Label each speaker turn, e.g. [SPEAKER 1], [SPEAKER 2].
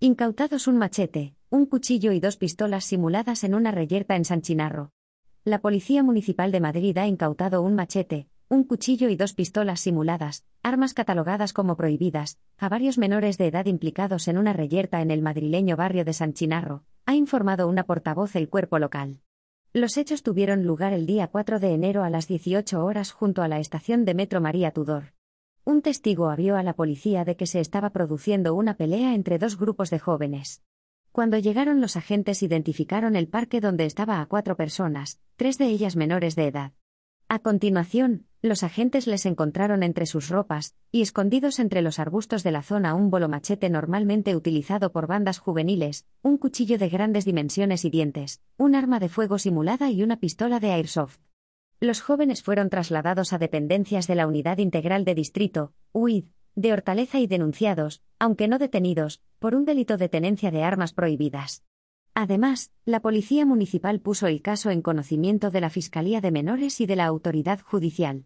[SPEAKER 1] Incautados un machete, un cuchillo y dos pistolas simuladas en una reyerta en San Chinarro. La Policía Municipal de Madrid ha incautado un machete, un cuchillo y dos pistolas simuladas, armas catalogadas como prohibidas, a varios menores de edad implicados en una reyerta en el madrileño barrio de San Chinarro, ha informado una portavoz el cuerpo local. Los hechos tuvieron lugar el día 4 de enero a las 18 horas junto a la estación de Metro María Tudor. Un testigo avió a la policía de que se estaba produciendo una pelea entre dos grupos de jóvenes. Cuando llegaron los agentes identificaron el parque donde estaba a cuatro personas, tres de ellas menores de edad. A continuación, los agentes les encontraron entre sus ropas, y escondidos entre los arbustos de la zona un bolomachete normalmente utilizado por bandas juveniles, un cuchillo de grandes dimensiones y dientes, un arma de fuego simulada y una pistola de airsoft. Los jóvenes fueron trasladados a dependencias de la Unidad Integral de Distrito, UID, de Hortaleza y denunciados, aunque no detenidos, por un delito de tenencia de armas prohibidas. Además, la Policía Municipal puso el caso en conocimiento de la Fiscalía de Menores y de la Autoridad Judicial.